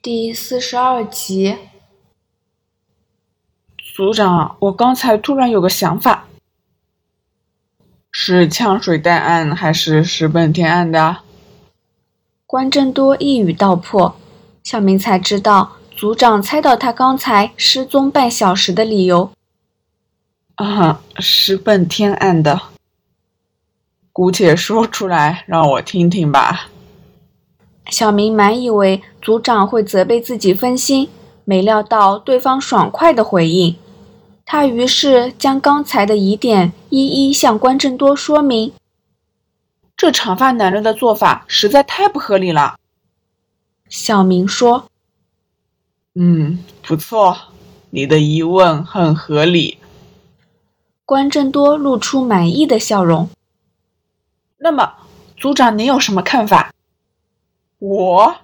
第四十二集，组长，我刚才突然有个想法，是呛水弹案还是石本天案的？关正多一语道破，小明才知道组长猜到他刚才失踪半小时的理由。啊，石本天案的，姑且说出来让我听听吧。小明满以为组长会责备自己分心，没料到对方爽快的回应。他于是将刚才的疑点一一向关正多说明。这长发男人的做法实在太不合理了。小明说：“嗯，不错，你的疑问很合理。”关正多露出满意的笑容。那么，组长，您有什么看法？我，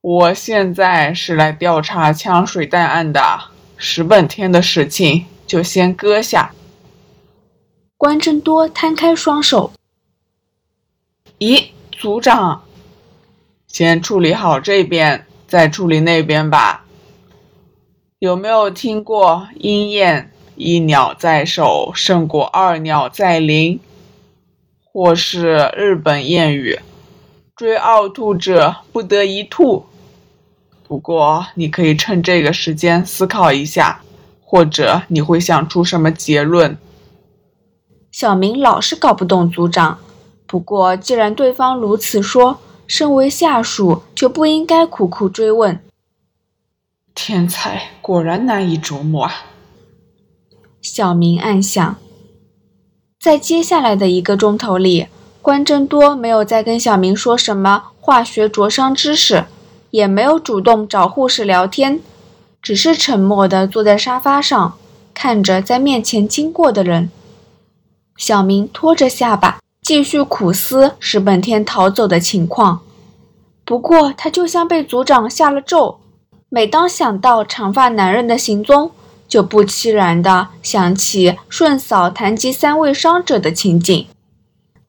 我现在是来调查枪水弹案的，石本天的事情就先搁下。关正多摊开双手。咦，组长，先处理好这边，再处理那边吧。有没有听过“鹰雁一鸟在手，胜过二鸟在林”，或是日本谚语？追奥兔者不得一兔。不过，你可以趁这个时间思考一下，或者你会想出什么结论？小明老是搞不懂组长。不过，既然对方如此说，身为下属就不应该苦苦追问。天才果然难以琢磨啊！小明暗想。在接下来的一个钟头里。关真多没有再跟小明说什么化学灼伤知识，也没有主动找护士聊天，只是沉默地坐在沙发上，看着在面前经过的人。小明拖着下巴，继续苦思石本天逃走的情况。不过他就像被组长下了咒，每当想到长发男人的行踪，就不期然地想起顺嫂谈及三位伤者的情景。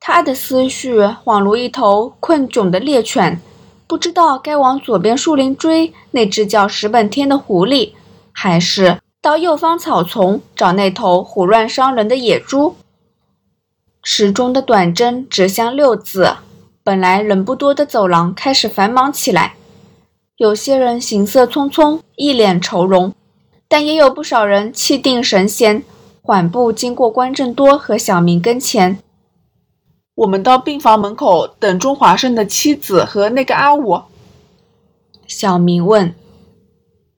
他的思绪恍如一头困窘的猎犬，不知道该往左边树林追那只叫石本天的狐狸，还是到右方草丛找那头胡乱伤人的野猪。时钟的短针指向六字，本来人不多的走廊开始繁忙起来。有些人行色匆匆，一脸愁容，但也有不少人气定神闲，缓步经过关正多和小明跟前。我们到病房门口等钟华生的妻子和那个阿武。小明问：“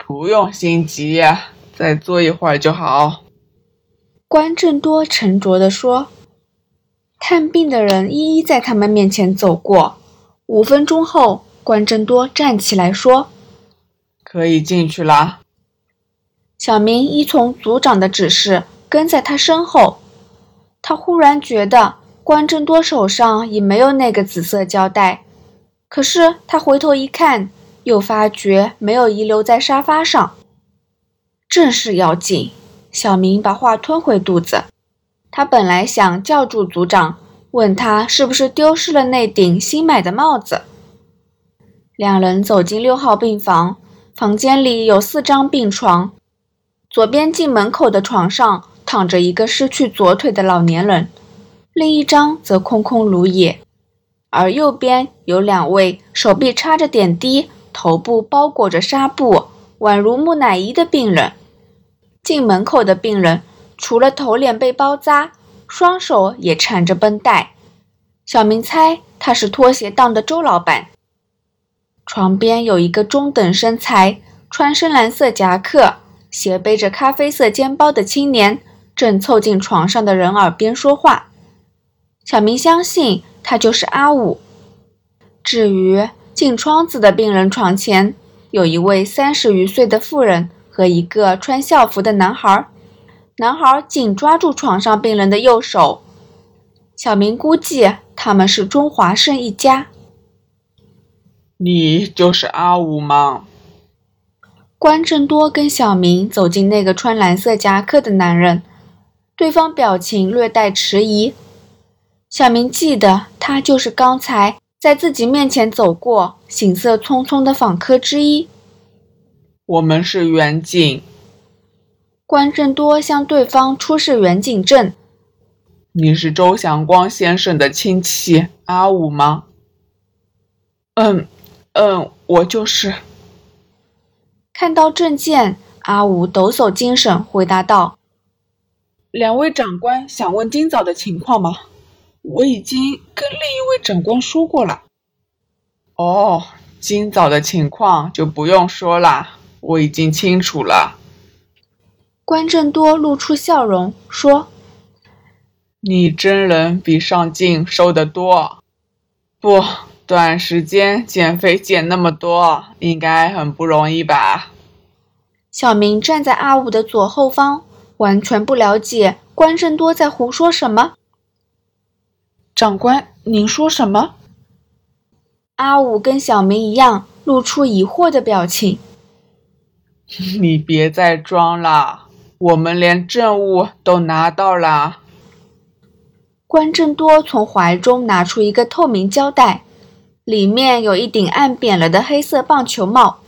不用心急，再坐一会儿就好。”关正多沉着地说。探病的人一一在他们面前走过。五分钟后，关正多站起来说：“可以进去了。”小明依从组长的指示，跟在他身后。他忽然觉得。关正多手上已没有那个紫色胶带，可是他回头一看，又发觉没有遗留在沙发上。正事要紧，小明把话吞回肚子。他本来想叫住组长，问他是不是丢失了那顶新买的帽子。两人走进六号病房，房间里有四张病床，左边进门口的床上躺着一个失去左腿的老年人。另一张则空空如也，而右边有两位手臂插着点滴、头部包裹着纱布、宛如木乃伊的病人。进门口的病人除了头脸被包扎，双手也缠着绷带。小明猜他是拖鞋档的周老板。床边有一个中等身材、穿深蓝色夹克、斜背着咖啡色肩包的青年，正凑近床上的人耳边说话。小明相信他就是阿武。至于进窗子的病人床前，有一位三十余岁的妇人和一个穿校服的男孩。男孩紧抓住床上病人的右手。小明估计他们是中华胜一家。你就是阿武吗？关正多跟小明走进那个穿蓝色夹克的男人，对方表情略带迟疑。小明记得，他就是刚才在自己面前走过行色匆匆的访客之一。我们是远景。关正多向对方出示远景证。你是周祥光先生的亲戚阿武吗？嗯，嗯，我就是。看到证件，阿武抖擞精神，回答道：“两位长官想问今早的情况吗？我已经跟另一位长官说过了。哦，今早的情况就不用说了，我已经清楚了。”关正多露出笑容说。你真人比上镜瘦得多，不，短时间减肥减那么多，应该很不容易吧？小明站在阿武的左后方，完全不了解关正多在胡说什么。长官，您说什么？阿武跟小明一样，露出疑惑的表情。你别再装了，我们连证物都拿到了。关正多从怀中拿出一个透明胶带，里面有一顶按扁了的黑色棒球帽。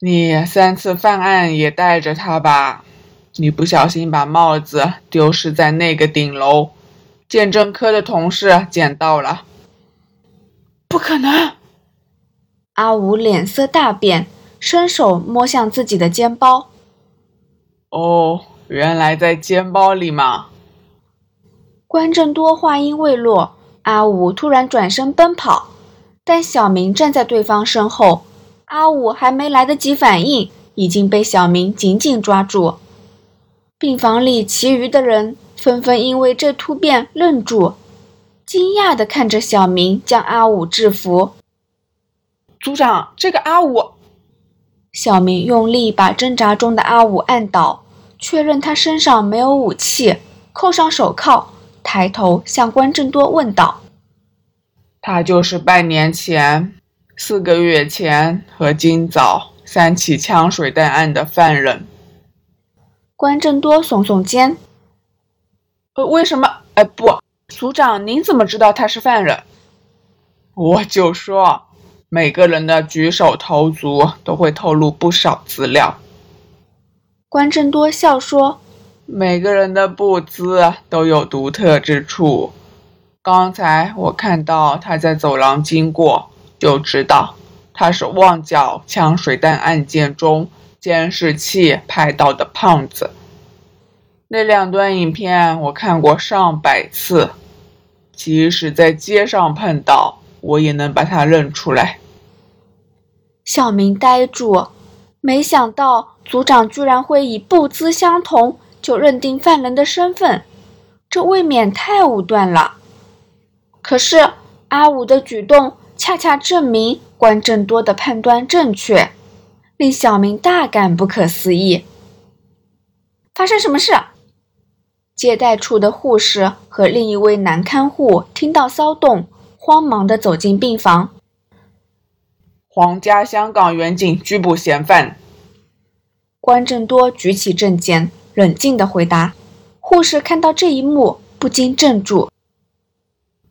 你三次犯案也带着它吧？你不小心把帽子丢失在那个顶楼，鉴证科的同事捡到了。不可能！阿武脸色大变，伸手摸向自己的肩包。哦，原来在肩包里嘛。关正多话音未落，阿武突然转身奔跑，但小明站在对方身后，阿武还没来得及反应，已经被小明紧紧抓住。病房里其余的人纷纷因为这突变愣住，惊讶地看着小明将阿武制服。组长，这个阿武……小明用力把挣扎中的阿武按倒，确认他身上没有武器，扣上手铐。抬头向关正多问道：“他就是半年前、四个月前和今早三起枪水弹案的犯人。”关正多耸耸肩：“呃，为什么？哎，不，组长，您怎么知道他是犯人？我就说，每个人的举手投足都会透露不少资料。”关正多笑说。每个人的步姿都有独特之处。刚才我看到他在走廊经过，就知道他是旺角枪水弹案件中监视器拍到的胖子。那两段影片我看过上百次，即使在街上碰到，我也能把他认出来。小明呆住，没想到组长居然会以步姿相同。就认定犯人的身份，这未免太武断了。可是阿武的举动恰恰证明关正多的判断正确，令小明大感不可思议。发生什么事？接待处的护士和另一位男看护听到骚动，慌忙地走进病房。皇家香港远景拘捕嫌犯。关正多举起证件。冷静地回答。护士看到这一幕，不禁怔住。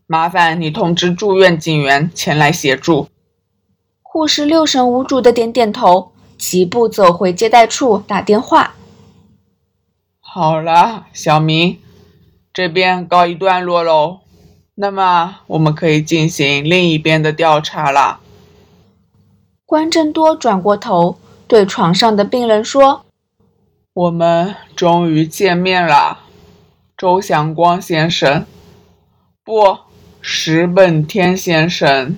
麻烦你通知住院警员前来协助。护士六神无主的点点头，疾步走回接待处打电话。好了，小明，这边告一段落喽。那么我们可以进行另一边的调查了。关正多转过头，对床上的病人说。我们终于见面了，周祥光先生，不，石本天先生。